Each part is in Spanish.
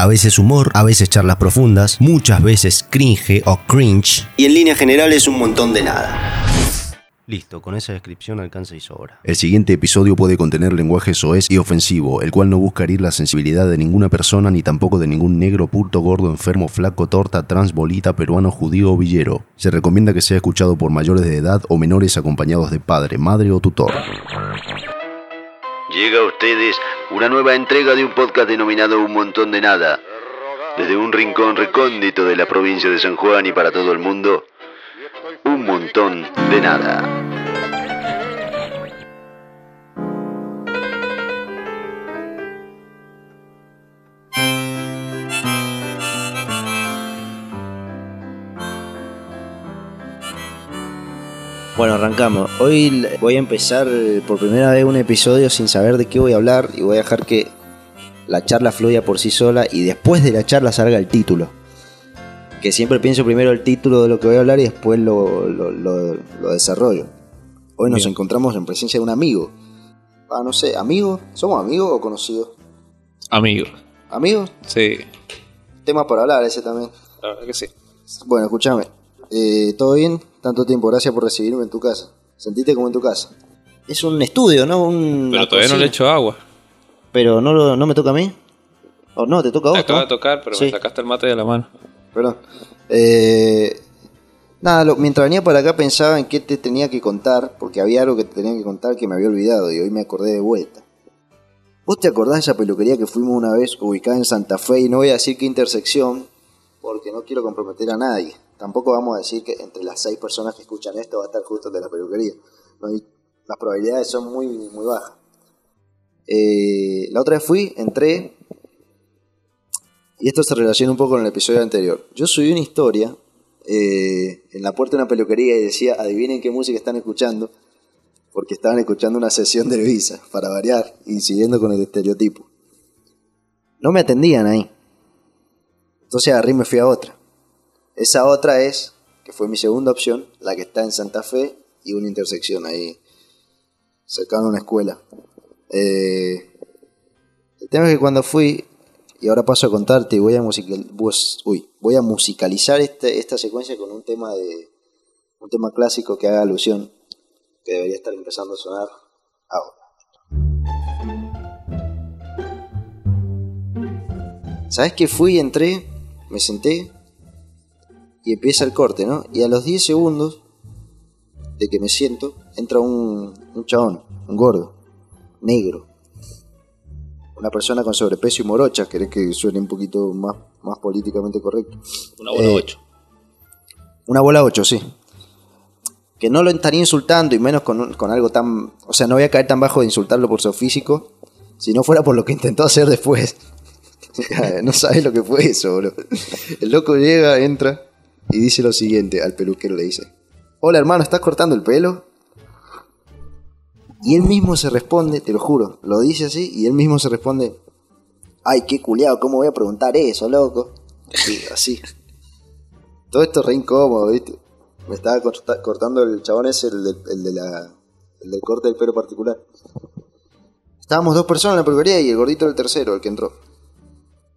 A veces humor, a veces charlas profundas, muchas veces cringe o cringe. Y en líneas generales un montón de nada. Listo, con esa descripción alcanza y sobra. El siguiente episodio puede contener lenguaje soez y ofensivo, el cual no busca herir la sensibilidad de ninguna persona ni tampoco de ningún negro, puto, gordo, enfermo, flaco, torta, trans, bolita, peruano, judío o villero. Se recomienda que sea escuchado por mayores de edad o menores acompañados de padre, madre o tutor. Llega a ustedes una nueva entrega de un podcast denominado Un Montón de Nada. Desde un rincón recóndito de la provincia de San Juan y para todo el mundo, un montón de nada. Bueno, arrancamos. Hoy voy a empezar por primera vez un episodio sin saber de qué voy a hablar y voy a dejar que la charla fluya por sí sola y después de la charla salga el título. Que siempre pienso primero el título de lo que voy a hablar y después lo, lo- lo- lo desarrollo. Hoy nos encontramos en presencia de un amigo. Ah, no sé, ¿amigo? ¿Somos amigos o conocidos? Amigo. ¿Amigos? Sí, Tema para hablar ese también. la verdad que sí. Bueno, escúchame. Eh, ¿Todo bien? Tanto tiempo. Gracias por recibirme en tu casa. Sentiste como en tu casa. Es un estudio, ¿no? Un, Pero todavía no le echo agua. Pero no, lo- no me toca a mí. O no, te toca a Te vos. acaba ¿no? de tocar, pero Sí. me sacaste el mate de la mano. Perdón. Eh, nada, lo- mientras venía para acá pensaba en qué te tenía que contar, porque había algo que te tenía que contar que me había olvidado y hoy me acordé de vuelta. ¿Vos te acordás de esa peluquería que fuimos una vez ubicada en Santa Fe? Y no voy a decir qué intersección, porque no quiero comprometer a nadie. Tampoco vamos a decir que entre las seis personas que escuchan esto va a estar justo el de la peluquería. Las probabilidades son muy, muy bajas. Eh, la otra vez fui, entré, y esto se relaciona un poco con el episodio anterior. Yo subí una historia eh, en la puerta de una peluquería y decía, adivinen qué música están escuchando, porque estaban escuchando una sesión de Visa, para variar, y siguiendo con el estereotipo. No me atendían ahí. Entonces agarré y me fui a otra. Esa otra es, que fue mi segunda opción, la que está en Santa Fe y una intersección ahí, cercano a una escuela. Eh, el tema es que cuando fui, y ahora paso a contarte, voy a, musical- voy a musicalizar este- esta secuencia con un tema de un tema clásico que haga alusión, que debería estar empezando a sonar ahora. ¿Sabes que fui, entré, me senté y empieza el corte, ¿no? Y a los 10 segundos de que me siento, entra un, un chabón, un gordo, negro, una persona con sobrepeso y morocha, querés que suene un poquito más, más políticamente correcto. Una bola Eh, 8. Una bola 8, sí. Que no lo estaría insultando y menos con, con algo tan... O sea, no voy a caer tan bajo de insultarlo por su físico, si no fuera por lo que intentó hacer después. no sabes lo que fue eso, bro. El loco llega, entra y dice lo siguiente, al peluquero le dice, hola hermano, ¿estás cortando el pelo? Y él mismo se responde, te lo juro, lo dice así y él mismo se responde, ay, qué culiado, ¿cómo voy a preguntar eso, loco? Sí, así. Todo esto re incómodo, ¿viste? Me estaba corta- cortando el chabón ese, el, el de la, el del corte del pelo particular. Estábamos dos personas en la peluquería y el gordito era el tercero, el que entró.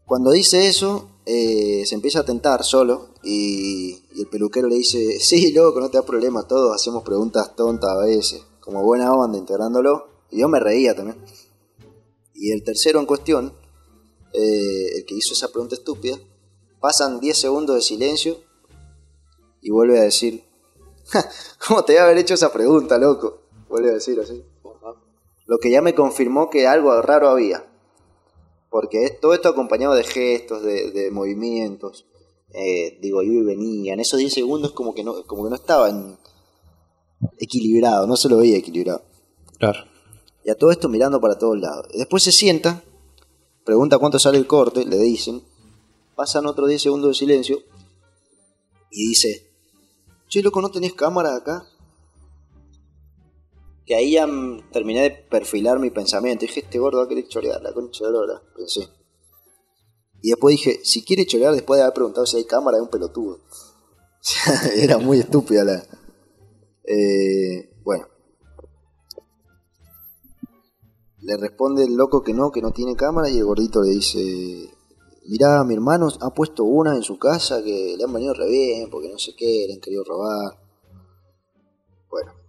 Cuando dice eso, eh, se empieza a tentar solo y, y el peluquero le dice, sí, loco, no te da problema, todos hacemos preguntas tontas a veces, como buena onda, integrándolo. Y yo me reía también. Y el tercero en cuestión, eh, el que hizo esa pregunta estúpida, pasan 10 segundos de silencio y vuelve a decir, "Ja, ¿cómo te iba a haber hecho esa pregunta, loco? Vuelve a decir así. Lo que ya me confirmó que algo raro había. Porque todo esto acompañado de gestos, de, de movimientos, eh, digo, iba y venía. En esos 10 segundos como que no, como que no estaba en- equilibrado, no se lo veía equilibrado. Claro. Y a todo esto mirando para todos lados. Después se sienta, pregunta cuánto sale el corte, le dicen, pasan otros 10 segundos de silencio y dice, che, loco, ¿no tenés cámara acá? Que ahí ya terminé de perfilar mi pensamiento. Dije, este gordo va a querer chorear, la concha de la lora", pensé. Y después dije, si quiere chorear después de haber preguntado si hay cámara, es un pelotudo. Era muy estúpida la... Eh, bueno. Le responde el loco que no, que no tiene cámara y el gordito le dice, mirá, mi hermano ha puesto una en su casa que le han venido re bien, porque no sé qué, le han querido robar. Bueno.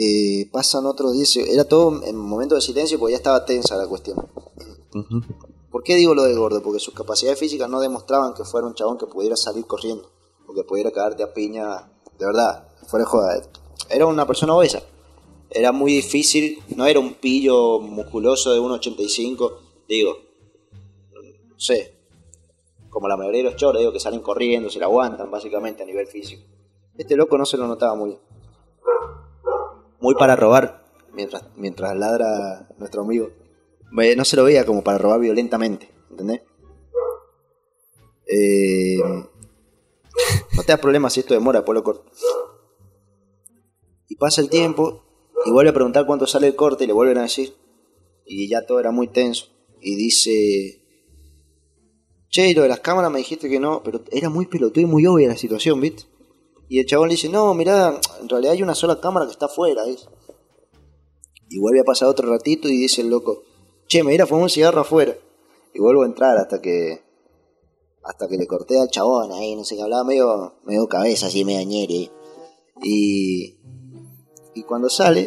Eh, pasan otros 10 Era todo en momento de silencio porque ya estaba tensa la cuestión. Ujú. ¿Por qué digo lo de gordo? Porque sus capacidades físicas no demostraban que fuera un chabón que pudiera salir corriendo. O que pudiera caerte a piña. De verdad, fuera de joda. Era una persona obesa. Era muy difícil. No era un pillo musculoso de 1,85. Digo, no sé. Como la mayoría de los choros, digo, que salen corriendo, se la aguantan básicamente a nivel físico. Este loco no se lo notaba muy bien. Muy para robar, mientras, mientras ladra nuestro amigo. Ve, No se lo veía como para robar violentamente, ¿entendés? Eh, no te das problemas si esto demora, por lo corto. Y pasa el tiempo, y vuelve a preguntar cuánto sale el corte, y le vuelven a decir. Y ya todo era muy tenso. Y dice, che, lo de las cámaras me dijiste que no, pero era muy pelotudo y muy obvia la situación, ¿viste? Y el chabón le dice, no, mirá, en realidad hay una sola cámara que está afuera. Y vuelve a pasar otro ratito y dice el loco, che, me irá a fumar un cigarro afuera. Y vuelvo a entrar hasta que hasta que le corté al chabón ahí, no sé qué, hablaba medio, medio cabeza, así medio ñere. Y, y cuando sale,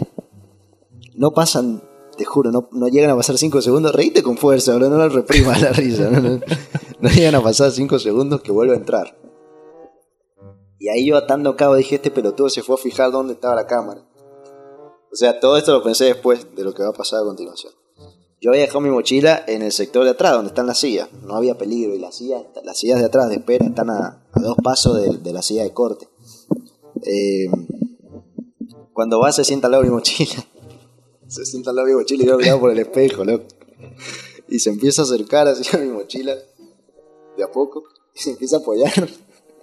no pasan, te juro, no, no llegan a pasar 5 segundos, reíte con fuerza, bro, no lo reprimas la risa, no, no, no llegan a pasar 5 segundos que vuelve a entrar. Y ahí yo atando cabo dije, este pelotudo se fue a fijar dónde estaba la cámara. O sea, todo esto lo pensé después de lo que va a pasar a continuación. Yo había dejado mi mochila en el sector de atrás, donde están las sillas. No había peligro y las sillas, las sillas de atrás de espera están a, dos pasos de, la silla de corte. Eh, cuando va se sienta al lado de mi mochila. Se sienta al lado de mi mochila y yo miraba por el espejo, loco. Y se empieza a acercar así a mi mochila, de a poco, y se empieza a apoyar.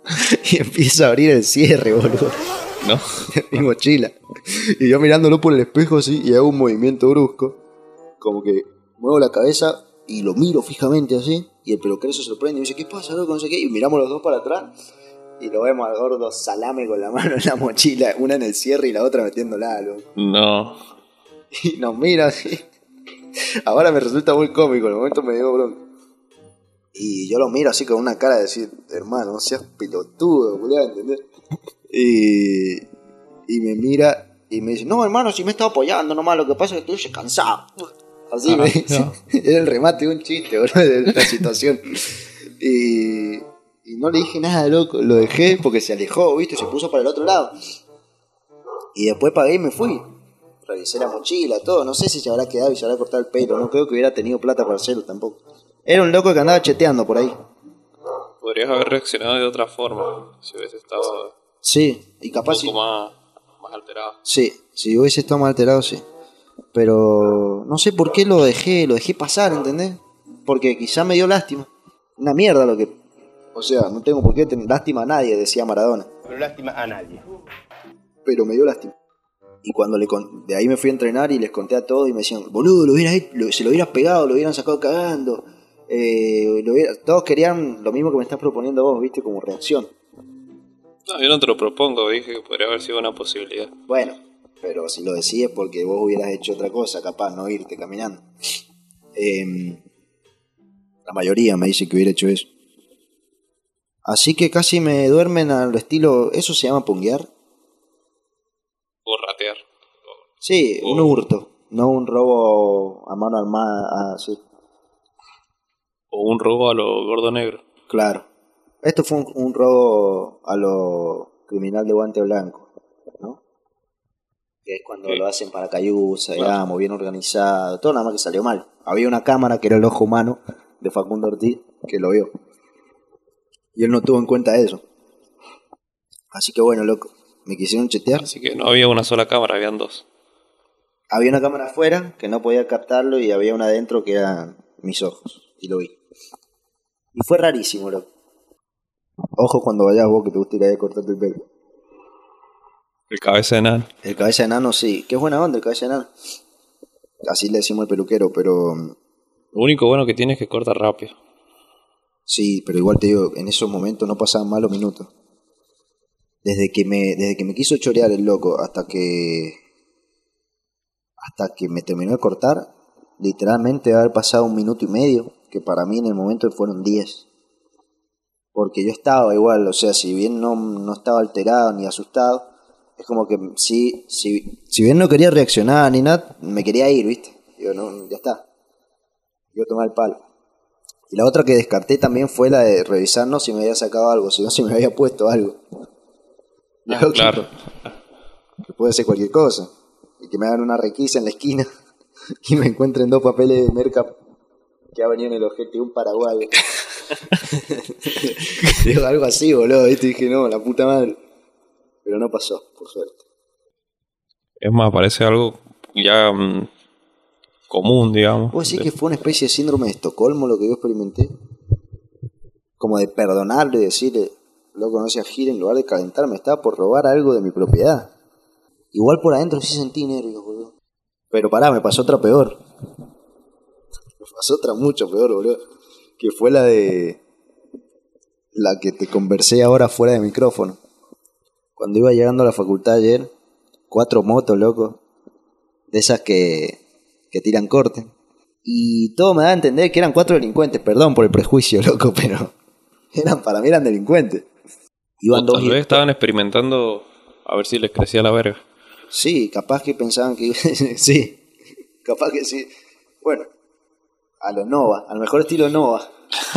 Y empieza a abrir el cierre, boludo ¿No? mi mochila. Y yo mirándolo por el espejo así y hago un movimiento brusco. Como que muevo la cabeza y lo miro fijamente así. Y el peluquero se sorprende y me dice, ¿qué pasa, loco? No sé qué. Y miramos los dos para atrás. Y lo vemos al gordo salame con la mano en la mochila. Una en el cierre y la otra metiéndola, loco. No. Y nos mira así. Ahora me resulta muy cómico. En el momento me dio bronca. Y yo lo miro así con una cara de decir, hermano, no seas pelotudo, boludo, ¿entendés? Y, y me mira y me dice, no, hermano, si me estado apoyando nomás, lo que pasa es que estoy cansado. Así me dice. no. Era el remate de un chiste, boludo, de la situación. Y, y no le dije nada, loco, lo dejé porque se alejó, ¿viste? Se puso para el otro lado. Y después pagué y me fui. Revisé la mochila, todo. No sé si se habrá quedado y se habrá cortado el pelo. No creo que hubiera tenido plata para hacerlo tampoco. Era un loco que andaba cheteando por ahí. Podrías haber reaccionado de otra forma. Si hubiese estado Sí, y un capaz poco sí. más, más alterado. Sí, si hubiese estado más alterado, sí. Pero no sé por qué lo dejé, lo dejé pasar, ¿entendés? Porque quizá me dio lástima. Una mierda lo que... O sea, no tengo por qué tener lástima a nadie, decía Maradona. Pero lástima a nadie. Pero me dio lástima. Y cuando le con- de ahí me fui a entrenar y les conté a todos y me decían, boludo, lo lo- se lo hubieras pegado, lo hubieran sacado cagando. Eh, lo hubiera- Todos querían lo mismo que me estás proponiendo vos, viste, como reacción. No, yo no te lo propongo, dije que podría haber sido una posibilidad. Bueno, pero si lo decís porque vos hubieras hecho otra cosa, capaz, no irte caminando. Em, la mayoría me dice que hubiera hecho eso. Así que casi me duermen al estilo. ¿Eso se llama punguear? O ratear. Sí, un Oh. hurto, no un robo a mano armada. ah, sí, O un robo a lo gordo negro. claro. Esto fue un, un robo a lo criminal de guante blanco, ¿no? Que es cuando Sí. lo hacen para cayusa, digamos, bien organizado, todo nada más que salió mal. Había una cámara que era el ojo humano de Facundo Ortiz que lo vio. Y él no tuvo en cuenta eso. Así que bueno, loco, me quisieron chetear. Así que no había una sola cámara, habían dos. Había una cámara afuera que no podía captarlo y había una adentro que eran mis ojos. Y lo vi. Y fue rarísimo, loco. Ojo cuando vayas vos que te gusta ir ahí a cortarte el pelo. El cabeza de nano. El cabeza de enano sí. Qué buena onda el cabeza de enano. Así le decimos al peluquero, pero... mm, Lo único bueno que tiene es que corta rápido. Sí, pero igual te digo, en esos momentos no pasaban malos minutos. Desde que me, desde que me quiso chorear el loco hasta que. hasta que me terminó de cortar, literalmente debe haber pasado un minuto y medio. Que para mí en el momento fueron 10. Porque yo estaba igual, o sea, si bien no, no estaba alterado ni asustado, es como que sí, si, si bien no quería reaccionar ni nada, me quería ir, ¿viste? Digo, no, ya está. Yo tomar el palo. Y la otra que descarté también fue la de revisarnos si me había sacado algo, si no si me había puesto algo. Ah, claro. Que puede ser cualquier cosa. Y que me hagan una requisa en la esquina y me encuentren dos papeles de merca que ha venido en el ojete de un paraguayo. Digo, algo así, boludo. ¿viste? Y dije, no, la puta madre. Pero no pasó, por suerte. Es más, parece algo ya mm, común, digamos. ¿Vos decís que fue una especie de síndrome de Estocolmo lo que yo experimenté? Como de perdonarle y decirle, loco, no seas gira en lugar de calentarme, estaba por robar algo de mi propiedad. Igual por adentro sí sentí nervios, boludo. Pero pará, me pasó otra peor. Pasó otra mucho peor, boludo. Que fue la de. La que te conversé ahora fuera de micrófono. Cuando iba llegando a la facultad ayer, cuatro motos, loco. De esas que, que tiran corte. Y todo me da a entender que eran cuatro delincuentes. Perdón por el prejuicio, loco, pero. Eran, para mí eran delincuentes. Iban O dos tal vez estaban experimentando a ver si les crecía la verga. Sí, capaz que pensaban que... sí, capaz que sí. Bueno, a lo Nova, al mejor estilo Nova.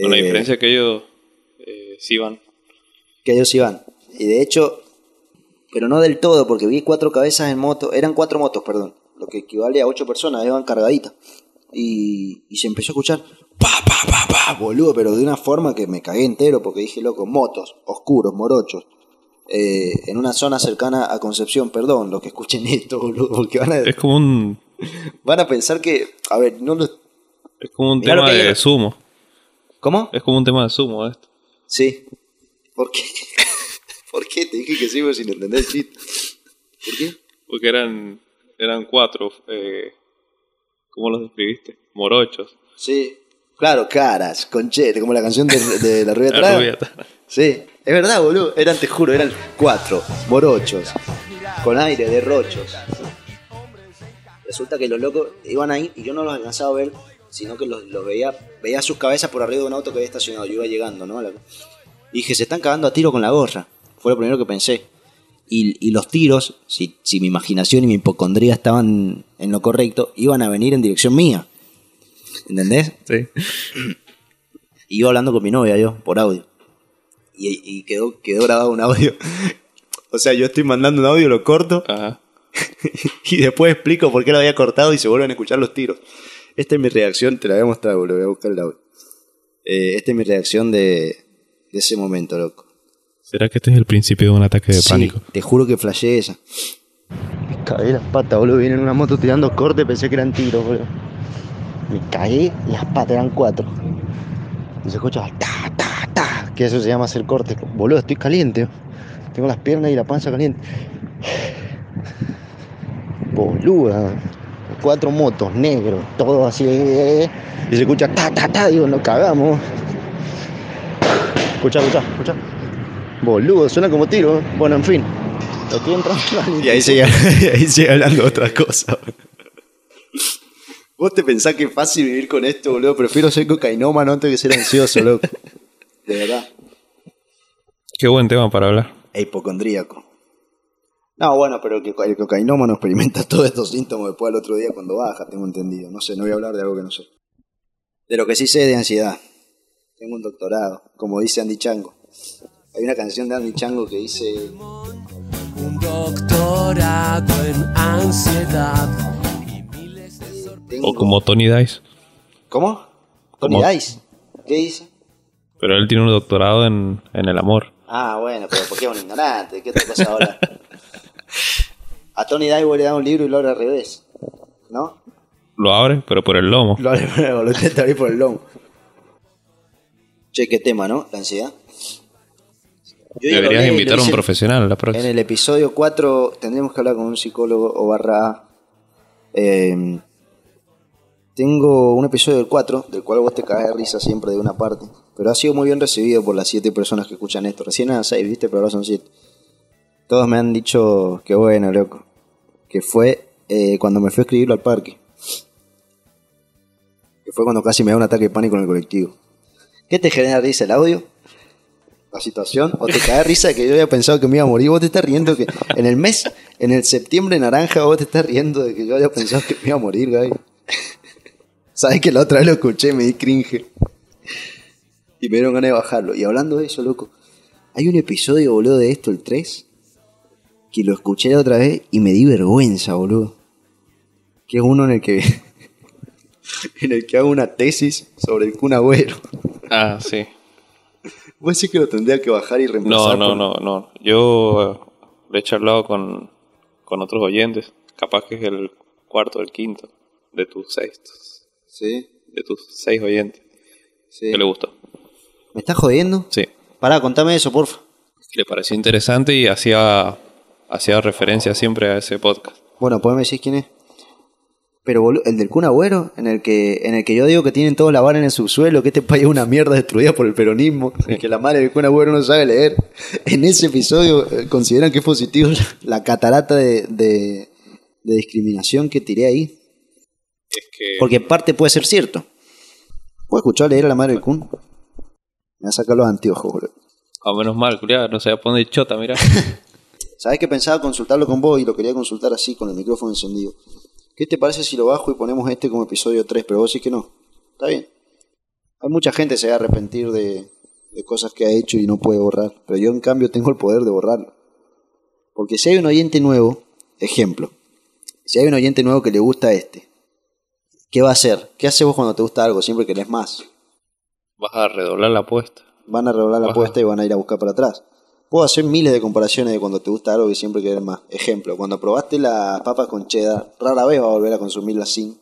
Con la Eh, diferencia que ellos eh, sí van. Que ellos iban. Y de hecho, pero no del todo, porque vi cuatro cabezas en moto, eran cuatro motos, perdón, lo que equivale a ocho personas, iban cargaditas. Y, y se empezó a escuchar, pa, pa, pa, pa, boludo, pero de una forma que me cagué entero, porque dije, loco, motos, oscuros, morochos. eh, en una zona cercana a Concepción, perdón, los que escuchen esto, boludo, porque van a, Es como un, van a pensar que, a ver, no lo... es como un Mirá tema de sumo. ¿Cómo? Es como un tema de sumo esto. Sí. ¿Por qué? ¿Por qué? Te dije que pero sin entender el chiste. ¿Por qué? Porque eran, eran cuatro. Eh, ¿Cómo los describiste? Morochos. Sí. Claro, caras, conchete, como la canción de, de la rubia rubia. Sí, es verdad, boludo. Eran, te juro, eran cuatro, morochos, con aire, derrochos. Resulta que los locos iban ahí y yo no los alcanzaba a ver, sino que los, los veía, veía sus cabezas por arriba de un auto que había estacionado. Yo iba llegando, ¿no? Y dije, se están cagando a tiro con la gorra. Fue lo primero que pensé. Y, y los tiros, si, si mi imaginación y mi hipocondría estaban en lo correcto, iban a venir en dirección mía. ¿Entendés? Sí. Y iba hablando con mi novia yo, por audio. Y, y quedó, quedó grabado un audio. O sea, yo estoy mandando un audio, lo corto Ajá. y después explico por qué lo había cortado y se vuelven a escuchar los tiros. Esta es mi reacción, te la voy a mostrar, boludo, voy a buscar el audio. Eh, esta es mi reacción de, de ese momento, loco. ¿Será que este es el principio de un ataque de Sí, pánico? te juro que flasheé esa. Me cagué las patas, boludo. Viene en una moto tirando corte, pensé que eran tiros, boludo. Me cagué las patas, eran cuatro. Y se escucha ta, ta, ta, que eso se llama hacer corte. Boludo, estoy caliente. Tengo las piernas y la panza caliente. Boluda. Cuatro motos, negros, todo así. eh, Y se escucha ta, ta, ta. Digo, nos cagamos. Escucha, escucha, escucha. Boludo, suena como tiro. ¿eh? Bueno, en fin. Estoy entrando Y ahí sigue, ahí sigue hablando otra cosa. Vos te pensás que es fácil vivir con esto, boludo. Prefiero ser cocainómano antes que ser ansioso, loco. De verdad. Qué buen tema para hablar. E hipocondríaco. No, bueno, pero el, que- el cocainómano experimenta todos estos síntomas después al otro día cuando baja, tengo entendido. No sé, no voy a hablar de algo que no sé. De lo que sí sé de ansiedad. Tengo un doctorado, como dice Andy Chango. Hay una canción de Andy Chango que dice... Un doctorado en ansiedad. tengo- O como Tony Dice. ¿Cómo? Tony Como- Dice. ¿Qué dice? Pero él tiene un doctorado en, en el amor. Ah, bueno, pero porque es un ignorante. ¿Qué otra cosa ahora? A Tony Dice le da un libro y lo abre al revés. ¿No? Lo abre, pero por el lomo. Lo abre lo intenta abrir por el lomo. Che, qué tema, ¿no? La ansiedad. Yo Deberías invitar a un profesional la En próxima. el episodio 4 tendremos que hablar con un psicólogo o barra... eh, tengo un episodio del 4, del cual vos te caes de risa siempre de una parte, pero ha sido muy bien recibido por las 7 personas que escuchan esto. Recién eran 6, ¿viste? Pero ahora son 7. Todos me han dicho que bueno, loco. Que fue eh, cuando me fui a escribirlo al parque. Que fue cuando casi me da un ataque de pánico en el colectivo. ¿Qué te genera risa el audio? La situación. ¿O te cae risa de que yo había pensado que me iba a morir? ¿Vos te estás riendo que en el mes, en el septiembre naranja, vos te estás riendo de que yo había pensado que me iba a morir, güey? ¿Sabes que la otra vez lo escuché me di cringe? Y me dieron ganas de bajarlo. Y hablando de eso, loco, hay un episodio, boludo, de esto, el 3, que lo escuché la otra vez y me di vergüenza, boludo. Que es uno en el que. en el que hago una tesis sobre el Kun Agüero. Ah, sí. Vos decís que lo tendría que bajar y No, reemplazar. no, por- no, no. Yo eh, lo he charlado con, con otros oyentes. Capaz que es el cuarto, el quinto de tus seis. Sí, De tus seis oyentes. sí. Que le gustó. ¿Me estás jodiendo? Sí. Pará, contame eso, porfa. Le pareció interesante y hacía, hacía referencia siempre a ese podcast. Bueno, pues me decís quién es. Pero boludo, el del Kun Agüero, en el que en el que yo digo que tienen todos la vara en el subsuelo, que este país es una mierda destruida por el peronismo, que la madre del Kun Agüero no sabe leer. En ese episodio eh, consideran que es positivo la catarata de, de, de discriminación que tiré ahí. Es que Porque en parte puede ser cierto. ¿Puedo escuchar leer a la madre del Kun? Me va a sacar los anteojos, boludo. a menos mal, culiado, no se va a poner chota, mira. ¿Sabes que pensaba consultarlo con vos y lo quería consultar así, con el micrófono encendido? ¿Qué te parece si lo bajo y ponemos este como episodio 3? Pero vos sí que no. Está bien. Hay mucha gente que se va a arrepentir de, de cosas que ha hecho y no puede borrar. Pero yo, en cambio, tengo el poder de borrarlo. Porque si hay un oyente nuevo, ejemplo, si hay un oyente nuevo que le gusta este, ¿qué va a hacer? ¿Qué haces vos cuando te gusta algo? Siempre querés más. Vas a redoblar la apuesta. van a redoblar la apuesta y van a ir a buscar para atrás. Puedo hacer miles de comparaciones de cuando te gusta algo que siempre querés más. Ejemplo, cuando probaste las papas con cheddar, rara vez vas a volver a consumirlas sin.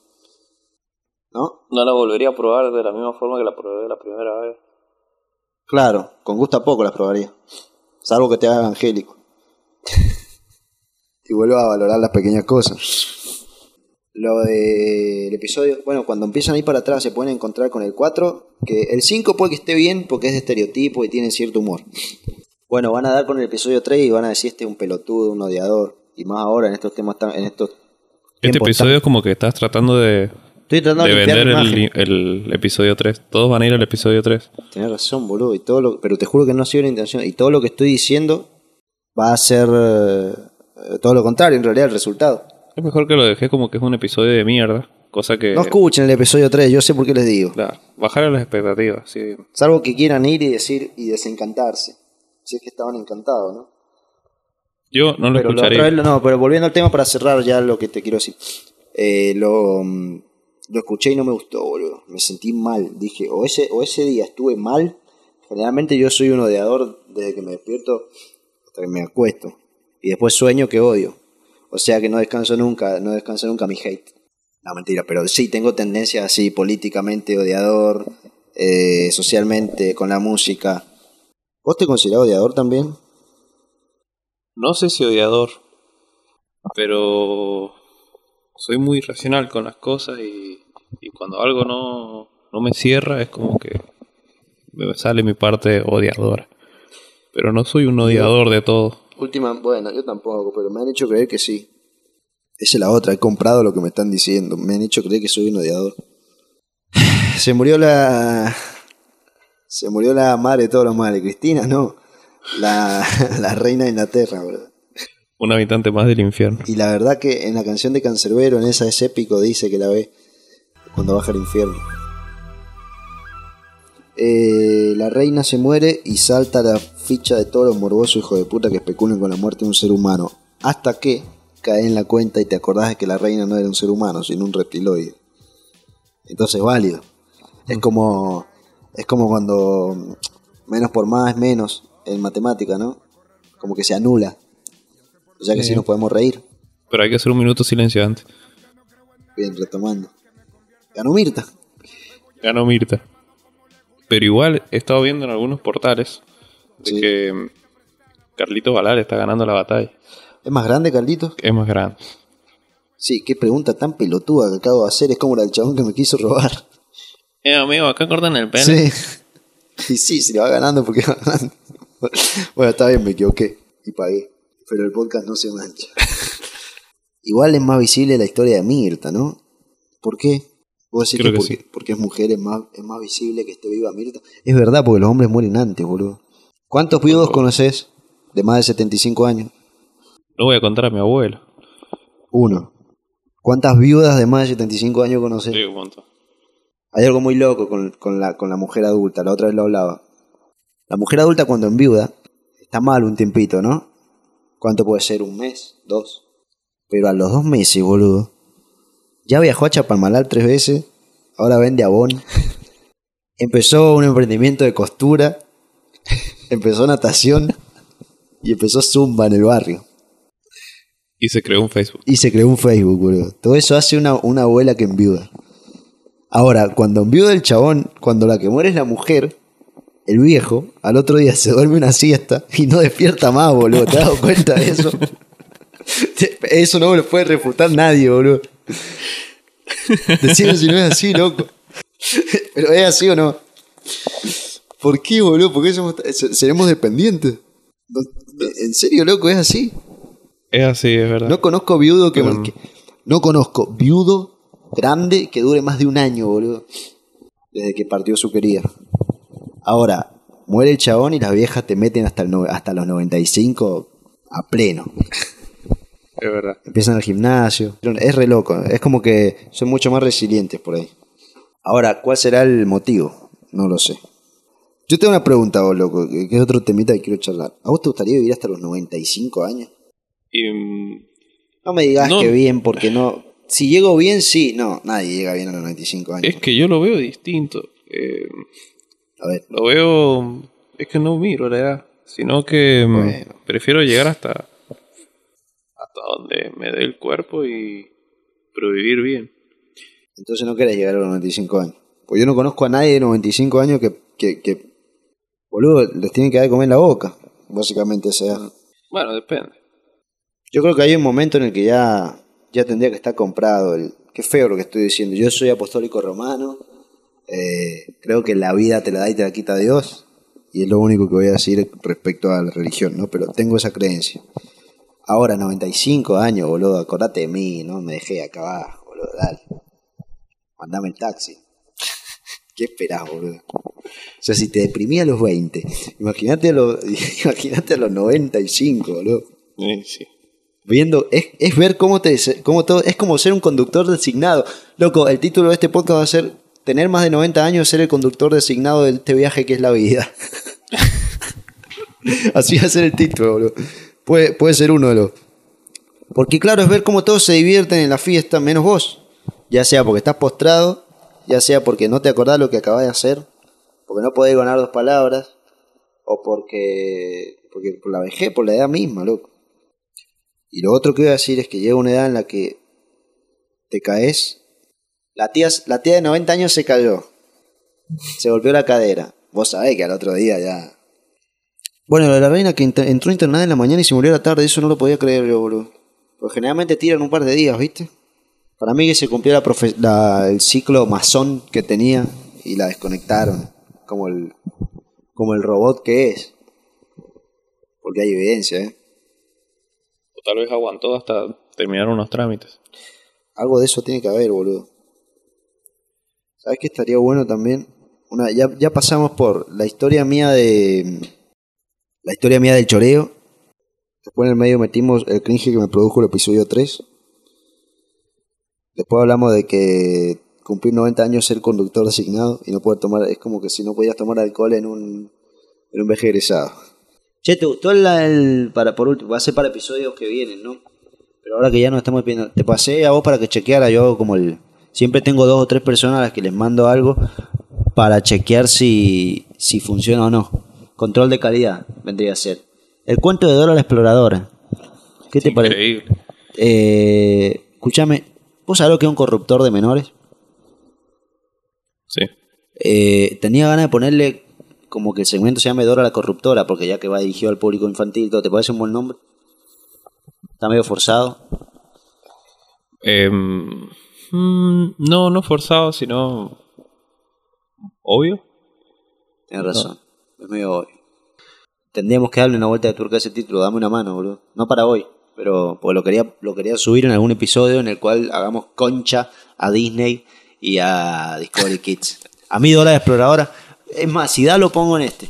¿No? No la volvería a probar de la misma forma que la probé la primera vez. Claro, con gusto a poco las probaría. Salvo que te haga evangélico. y vuelva a valorar las pequeñas cosas. Lo del episodio, bueno, cuando empiezan a ir para atrás se pueden encontrar con el 4, que el 5 puede que esté bien porque es de estereotipo y tiene cierto humor. Bueno, van a dar con el episodio 3 y van a decir este es un pelotudo, un odiador. Y más ahora en estos temas tan, en estos Este episodio es como que estás tratando de, Estoy tratando de, vender el episodio 3. Todos van a ir al episodio 3. Tenés razón, boludo. Y todo lo, pero te juro que no ha sido la intención. Y todo lo que estoy diciendo va a ser eh, todo lo contrario, en realidad, el resultado. Es mejor que lo dejé como que es un episodio de mierda. Cosa que... No escuchen el episodio 3, yo sé por qué les digo. Claro, bajar las expectativas. Sí. Salvo que quieran ir y decir y desencantarse. Si es que estaban encantados, ¿no? Yo no lo Pero otra vez, no, pero volviendo al tema para cerrar ya lo que te quiero decir. Eh, lo, mm, lo escuché y no me gustó, boludo. Me sentí mal. Dije, o ese, o ese día estuve mal. Generalmente yo soy un odiador desde que me despierto hasta que me acuesto. Y después sueño que odio. O sea que no descanso nunca, no descanso nunca mi hate. No, mentira, pero sí tengo tendencias así, políticamente odiador, eh, socialmente, con la música. ¿Vos te considerás odiador también? No sé si odiador, pero soy muy racional con las cosas y, y cuando algo no, no me cierra es como que me sale mi parte odiadora. Pero no soy un odiador de todo. Última, bueno, yo tampoco, pero me han hecho creer que sí. Esa es la otra, he comprado lo que me están diciendo. Me han hecho creer que soy un odiador. Se murió la. Se murió la madre de todos los males. Cristina, no. La, la reina de Inglaterra, ¿verdad? Un habitante más del infierno. Y la verdad que en la canción de Cancerbero, en esa es épico, dice que la ve cuando baja al infierno. Eh, la reina se muere y salta la ficha de todos los morbosos hijos de puta que especulan con la muerte de un ser humano. Hasta que cae en la cuenta y te acordás de que la reina no era un ser humano, sino un reptiloide. Entonces válido. Es como. Es como cuando menos por más es menos en matemática, ¿no? Como que se anula. O sea que Sí. sí nos podemos reír. Pero hay que hacer un minuto de silencio antes. Bien, retomando. Ganó Mirta. Ganó Mirta. Pero igual he estado viendo en algunos portales de Sí. que Carlitos Valar está ganando la batalla. ¿Es más grande, Carlitos? Es más grande. Sí, qué pregunta tan pelotuda que acabo de hacer. Es como la del chabón que me quiso robar. Eh, amigo, acá cortan el pelo. Sí. Y sí, se le va ganando porque va ganando. Bueno, está bien, me equivoqué. Y pagué. Pero el podcast no se mancha. Igual es más visible la historia de Mirta, ¿no? ¿Por qué? Vos decís Creo que que porque, sí. porque es mujer es más, es más visible que esté viva Mirta. Es verdad, porque los hombres mueren antes, boludo. ¿Cuántos viudos conoces de más de 75 años? No voy a contar a mi abuelo. Uno. ¿Cuántas viudas de más de 75 años conoces? Sí, un montón. Hay algo muy loco con, con la, con la mujer adulta, la otra vez lo hablaba. La mujer adulta cuando enviuda está mal un tiempito, ¿no? ¿Cuánto puede ser? ¿Un mes? ¿Dos? Pero a los dos meses, boludo. Ya viajó a Chapalmalal tres veces, ahora vende abón. Empezó un emprendimiento de costura, empezó natación y empezó zumba en el barrio. Y se creó un Facebook. Y se creó un Facebook, boludo. Todo eso hace una, una abuela que enviuda. Ahora, cuando enviuda el chabón, cuando la que muere es la mujer, el viejo, al otro día se duerme una siesta y no despierta más, boludo. ¿Te has dado cuenta de eso? Eso no me lo puede refutar nadie, boludo. Decime si no es así, loco. Pero es así o no. ¿Por qué, boludo? ¿Por qué somos, seremos dependientes? ¿En serio, loco? ¿Es así? Es así, es verdad. No conozco viudo que, Pero- que- No conozco viudo grande que dure más de un año, boludo. Desde que partió su querida. Ahora, muere el chabón y las viejas te meten hasta, el no- hasta los 95 a pleno. Es verdad. Empiezan al gimnasio. Es re loco. Es como que son mucho más resilientes por ahí. Ahora, ¿cuál será el motivo? No lo sé. Yo tengo una pregunta, vos, loco, que es otro temita que quiero charlar. ¿A vos te gustaría vivir hasta los 95 años? Y, mm, No me digas No. que bien, porque no. Si llego bien, sí. No, nadie llega bien a los 95 años. es que yo lo veo distinto. Eh, A ver, lo veo. Es que no miro la edad. Sino que mm, Bueno. prefiero llegar hasta. Hasta donde me dé el cuerpo y. Pero vivir bien. entonces no querés llegar a los 95 años. Pues yo no conozco a nadie de 95 años que, que, que boludo, les tienen que dar de comer en la boca. Básicamente, sea. Bueno, depende. Yo creo que hay un momento en el que ya, ya tendría que estar comprado. El, qué feo lo que estoy diciendo. Yo soy apostólico romano. eh, creo que la vida te la da y te la quita Dios. Y es lo único que voy a decir respecto a la religión, ¿no? Pero tengo esa creencia. Ahora, 95 años, boludo, acordate de mí, ¿no? Me dejé acá abajo, boludo, dale. Mandame el taxi. ¿Qué esperás, boludo? O sea, si te deprimía a los 20, imagínate a los, imagínate a los 95, boludo Sí, sí. Viendo es, es ver cómo te cómo todo es como ser un conductor designado. Loco el título de este podcast va a ser tener más de 90 años ser el conductor designado de este viaje que es la vida. Así va a ser el título boludo. puede puede ser uno de los. Porque claro es ver cómo todos se divierten en la fiesta menos vos. Ya sea porque estás postrado ya sea porque no te acordás lo que acabas de hacer porque no podés ganar dos palabras o porque porque por la vejez por la edad misma loco y lo otro que voy a decir es que llega una edad en la que te caes. La tía, la tía de 90 años se cayó. Se golpeó la cadera. Vos sabés que al otro día ya. Bueno, la reina que entró internada en la mañana y se murió a la tarde, eso no lo podía creer yo, boludo. Porque generalmente tiran un par de días, ¿viste? Para mí que se cumplió la profe- la- el ciclo masón que tenía y la desconectaron. Como el, como el robot que es. Porque hay evidencia, ¿eh? O tal vez aguantó hasta terminar unos trámites. Algo de eso tiene que haber, boludo. ¿Sabes qué estaría bueno también? Una, ya, ya pasamos por la historia mía de. La historia mía del choreo. Después en el medio metimos el cringe que me produjo el episodio 3. Después hablamos de que cumplir 90 años ser conductor designado y no poder tomar. Es como que si no podías tomar alcohol en un, en un viaje egresado. Che, ¿te gustó el, el- para por último? Va a ser para episodios que vienen, ¿no? Pero ahora que ya no estamos pidiendo, te pasé a vos para que chequeara. Yo hago como el. Siempre tengo dos o tres personas a las que les mando algo para chequear si, si funciona o no. Control de calidad vendría a ser. El cuento de Dora la exploradora. ¿Qué te parece? Increíble. Eh, escúchame, ¿vos sabés lo que es un corruptor de menores? Sí. Eh, tenía ganas de ponerle como que el segmento se llame Dora la corruptora, porque ya que va dirigido al público infantil, ¿te parece un buen nombre? Está medio forzado. Em, mm, no, no forzado, sino. Obvio. Tienes razón. Es medio obvio. Tendríamos que darle una vuelta de tuerca a ese título. Dame una mano, boludo. No para hoy, pero porque lo quería, lo quería subir en algún episodio en el cual hagamos concha a Disney y a Discovery Kids. A mí Dora la Exploradora, es más, si da lo pongo en este.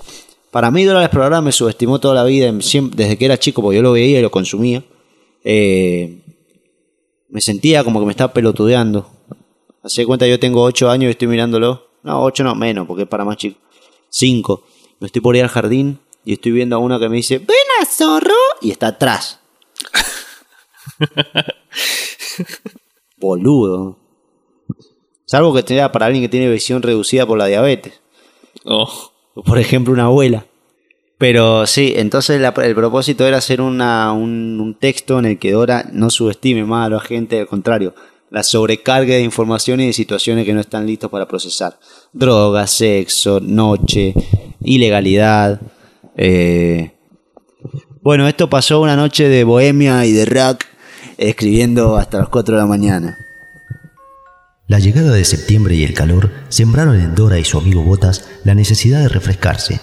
Para mí Dora la Exploradora me subestimó toda la vida, siempre- desde que era chico, porque yo lo veía y lo consumía. Eh, me sentía como que me estaba pelotudeando. Hace cuenta yo tengo 8 años y estoy mirándolo. No, 8 no, menos, porque es para más chicos. 5. Me estoy por ir al jardín y estoy viendo a una que me dice, ven a zorro, y está atrás. Boludo. Salvo que sea para alguien que tiene visión reducida por la diabetes. Oh, Por ejemplo, una abuela. Pero sí, entonces el propósito era hacer una, un, un texto en el que Dora no subestime más a la gente, al contrario, la sobrecarga de información y de situaciones que no están listos para procesar. Drogas, sexo, noche, ilegalidad. eh. Bueno, esto pasó una noche de bohemia y de rock, escribiendo hasta las 4 de la mañana. La llegada de septiembre y el calor sembraron en Dora y su amigo Botas la necesidad de refrescarse.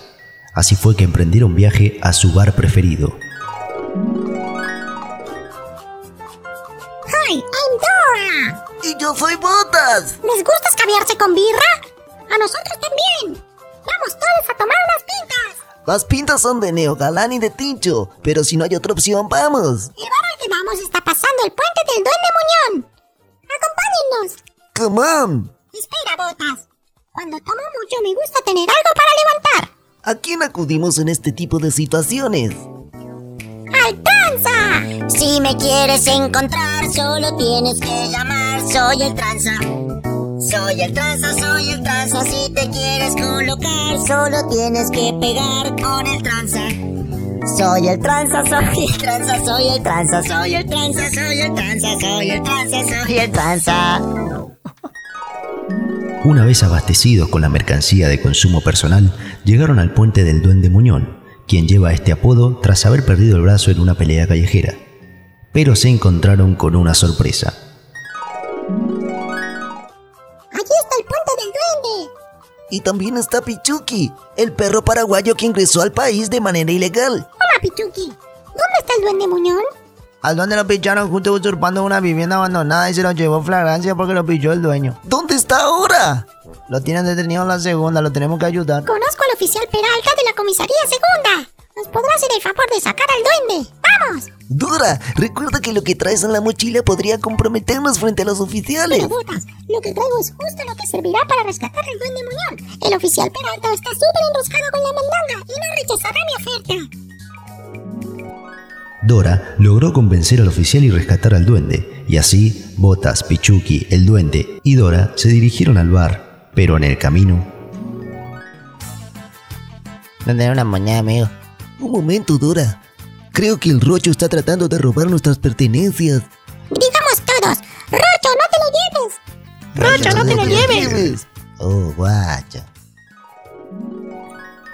Así fue que emprendieron viaje a su bar preferido. Hi, I'm Dora. Y yo soy Botas. ¿Les gusta escabiarse con birra? A nosotros también. Vamos todos a tomar unas pintas. Las pintas son de Neogalán y de Tincho, pero si no hay otra opción, vamos. El bar al que vamos está pasando el puente del Duende Muñón. Acompáñennos. Come on. Espera, botas. Cuando tomo mucho me gusta tener algo para levantar. ¿A quién acudimos en este tipo de situaciones? ¡Al tranza! Si me quieres encontrar, solo tienes que llamar. Soy el tranza. Soy el tranza, soy el tranza. Si te quieres colocar, solo tienes que pegar con el tranza. Soy el tranza, soy el tranza, soy el tranza, soy el tranza, soy el tranza, soy el tranza, soy el tranza. Una vez abastecidos con la mercancía de consumo personal, llegaron al puente del Duende Muñón, quien lleva este apodo tras haber perdido el brazo en una pelea callejera. Pero se encontraron con una sorpresa. Allí está el puente del duende. Y también está Pichuki, el perro paraguayo que ingresó al país de manera ilegal. Hola, Pichuki. ¿Dónde está el duende Muñón? Al donde lo picharon justo usurpando una vivienda abandonada y se lo llevó flagrancia porque lo pilló el dueño. ¿Dónde está ahora? Lo tienen detenido en la segunda, lo tenemos que ayudar. Conozco al oficial Peralta de la comisaría segunda. ¿Nos podrá hacer el favor de sacar al duende? ¡Vamos! Dora, recuerda que lo que traes en la mochila podría comprometernos frente a los oficiales. Pero botas, lo que traigo es justo lo que servirá para rescatar al duende Muñón. El oficial Peralta está súper enroscado con la mandanga y no rechazará mi oferta. Dora logró convencer al oficial y rescatar al duende, y así Botas, Pichuki, el duende y Dora se dirigieron al bar, pero en el camino No tener una moñada, amigo. Un momento, Dora. Creo que el Rocho está tratando de robar nuestras pertenencias. Digamos todos, Rocho, no te lo lleves. Rocho, no te lo lleves. Oh, guacho.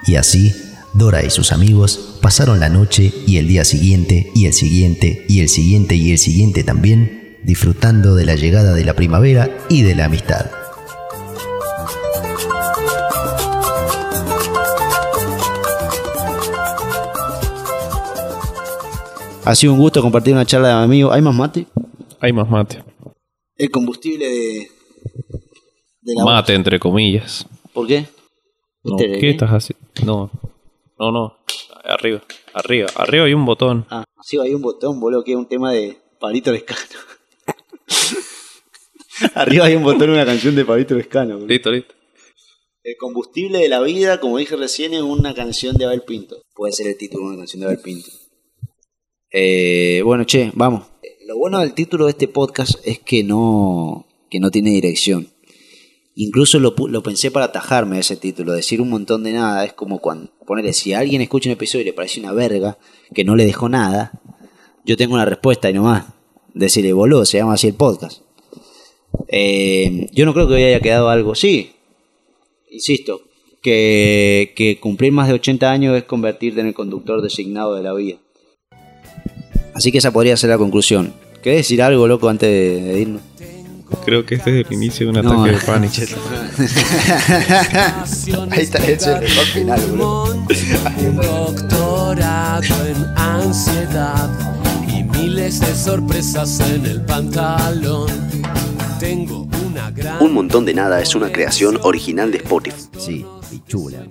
Y así, Dora y sus amigos pasaron la noche y el día siguiente y el siguiente y el siguiente y el siguiente también, disfrutando de la llegada de la primavera y de la amistad. Ha sido un gusto compartir una charla de amigos. ¿Hay más mate? hay más mate. El combustible de. de la Mate, entre comillas. ¿Por qué? No, ¿Este de ¿Qué estás haciendo? No, no, no. Arriba, arriba, arriba hay un botón. Ah, sí, hay un botón, boludo, que es un tema de Pablito Lescano. Arriba hay un botón, una canción de Pablito Lescano. boludo. Listo, listo. El combustible de la vida, como dije recién, es una canción de Abel Pinto. Puede ser el título de una canción de Abel Pinto. Eh, bueno, che, vamos. Lo bueno del título de este podcast es que no, que no tiene dirección. Incluso lo, lo pensé para atajarme ese título. Decir un montón de nada es como cuando. Ponerle, si alguien escucha un episodio y le parece una verga, que no le dejó nada, yo tengo una respuesta y nomás. Decirle, boludo, se llama así el podcast. Eh, yo no creo que haya quedado algo. Sí, insisto, que, cumplir más de 80 años es convertirte en el conductor designado de la vida. Así que esa podría ser la conclusión. ¿Querés decir algo, loco, antes de irnos? Creo que este es el inicio de un No, ataque de pánico. Ahí está, es el mejor final, boludo. Un doctorado en ansiedad y miles de sorpresas en el pantalón. Tengo una una gran Un montón de nada es una creación original de Spotify. Sí, pichula.